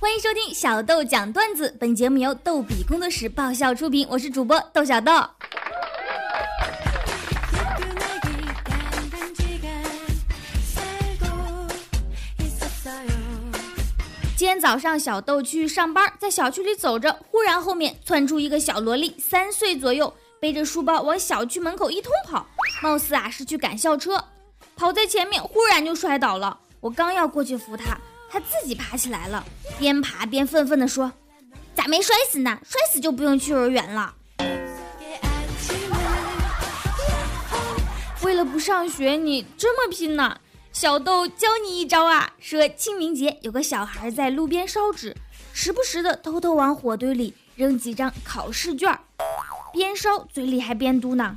欢迎收听小豆讲段子，本节目由逗比工作室爆笑出品，我是主播豆小豆。今天早上，小豆去上班，在小区里走着，忽然后面窜出一个小萝莉，三岁左右，背着书包往小区门口一通跑，貌似啊是去赶校车。跑在前面，忽然就摔倒了。我刚要过去扶她，他自己爬起来了，边爬边愤愤地说：“咋没摔死呢？摔死就不用去幼儿园了。”为了不上学，你这么拼呢？小豆教你一招啊！说清明节有个小孩在路边烧纸，时不时的偷偷往火堆里扔几张考试卷，边烧嘴里还边嘟囔：“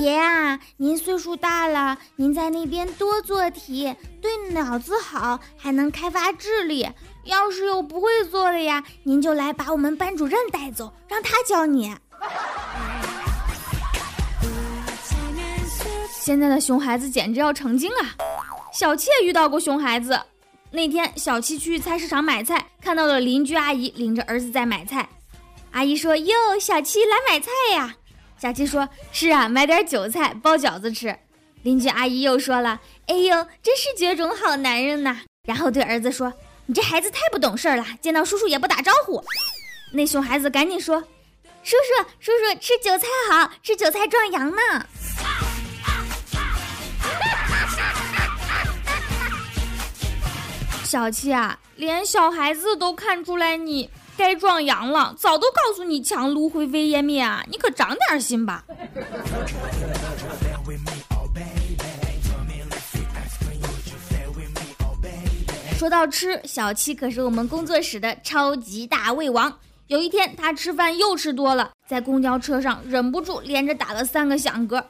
爷啊，您岁数大了，您在那边多做题，对脑子好，还能开发智力。要是有不会做的呀，您就来把我们班主任带走，让他教你。”现在的熊孩子简直要成精啊！小七也遇到过熊孩子。那天，小七去菜市场买菜，看到了邻居阿姨领着儿子在买菜。阿姨说：“哟，小七来买菜呀？”小七说：“是啊，买点韭菜包饺子吃。”邻居阿姨又说了：“哎呦，真是绝种好男人呐！”然后对儿子说：“你这孩子太不懂事了，见到叔叔也不打招呼。”那熊孩子赶紧说：“叔叔，叔叔，吃韭菜好吃韭菜壮阳呢。”小七啊，连小孩子都看出来你该壮阳了，早都告诉你强撸灰飞烟灭啊！你可长点心吧。说到吃，小七可是我们工作室的超级大胃王。有一天，他吃饭又吃多了，在公交车上忍不住连着打了三个响嗝。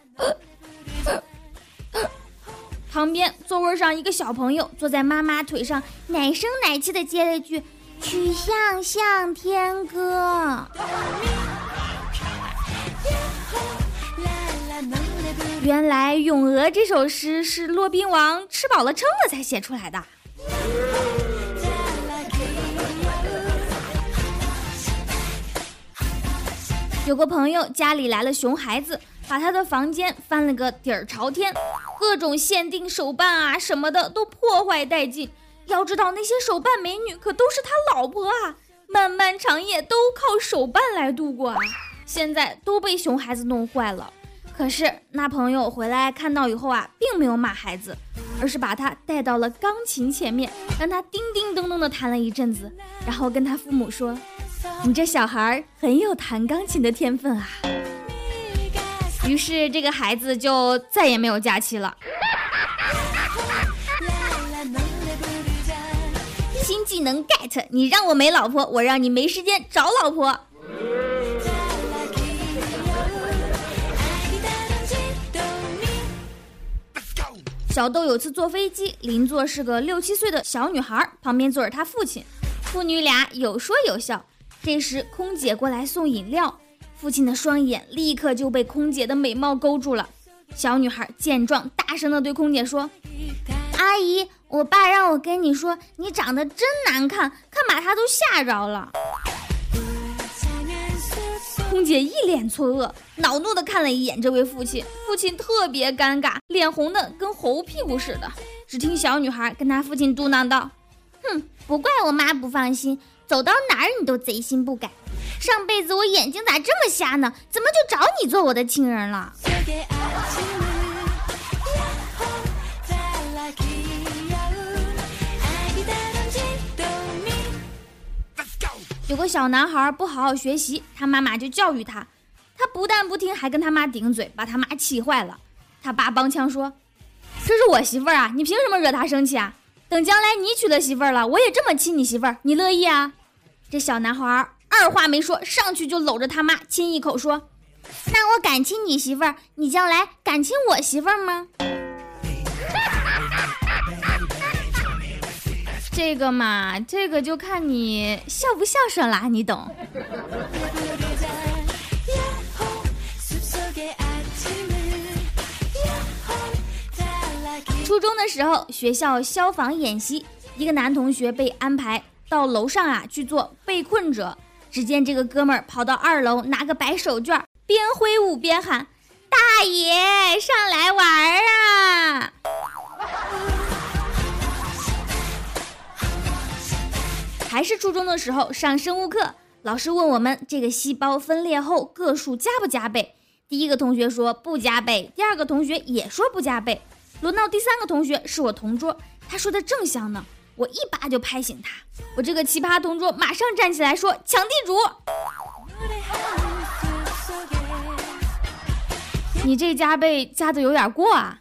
旁边座位上一个小朋友坐在妈妈腿上，奶声奶气的接了一句：“曲项向天歌。”原来《咏鹅》这首诗是骆宾王吃饱了撑了才写出来的。有个朋友家里来了熊孩子。把他的房间翻了个底儿朝天，各种限定手办啊什么的都破坏殆尽。要知道那些手办美女可都是他老婆啊，漫漫长夜都靠手办来度过啊。现在都被熊孩子弄坏了。可是那朋友回来看到以后啊，并没有骂孩子，而是把他带到了钢琴前面，让他叮叮咚咚的弹了一阵子，然后跟他父母说：“你这小孩很有弹钢琴的天分啊。”于是这个孩子就再也没有假期了。新技能 get，你让我没老婆，我让你没时间找老婆。小豆有次坐飞机，邻座是个六七岁的小女孩，旁边坐着她父亲，父女俩有说有笑。这时空姐过来送饮料。父亲的双眼立刻就被空姐的美貌勾住了。小女孩见状，大声地对空姐说：“阿姨，我爸让我跟你说，你长得真难看，看把他都吓着了。”空姐一脸错愕，恼怒地看了一眼这位父亲，父亲特别尴尬，脸红的跟猴屁股似的。只听小女孩跟她父亲嘟囔道：“哼，不怪我妈不放心，走到哪儿你都贼心不改。”上辈子我眼睛咋这么瞎呢？怎么就找你做我的情人了？有个小男孩不好好学习，他妈妈就教育他，他不但不听，还跟他妈顶嘴，把他妈气坏了。他爸帮腔说：“这是我媳妇儿啊，你凭什么惹她生气啊？等将来你娶了媳妇儿了，我也这么亲你媳妇儿，你乐意啊？”这小男孩。二话没说，上去就搂着他妈亲一口，说：“那我敢亲你媳妇儿，你将来敢亲我媳妇儿吗？”这个嘛，这个就看你孝不孝顺啦，你懂。初中的时候，学校消防演习，一个男同学被安排。到楼上啊去做被困者。只见这个哥们儿跑到二楼，拿个白手绢，边挥舞边喊：“大爷，上来玩啊！”还是初中的时候上生物课，老师问我们这个细胞分裂后个数加不加倍？第一个同学说不加倍，第二个同学也说不加倍。轮到第三个同学是我同桌，他说的正香呢，我一把就拍醒他。我这个奇葩同桌马上站起来说抢地主，你这加倍加的有点过啊。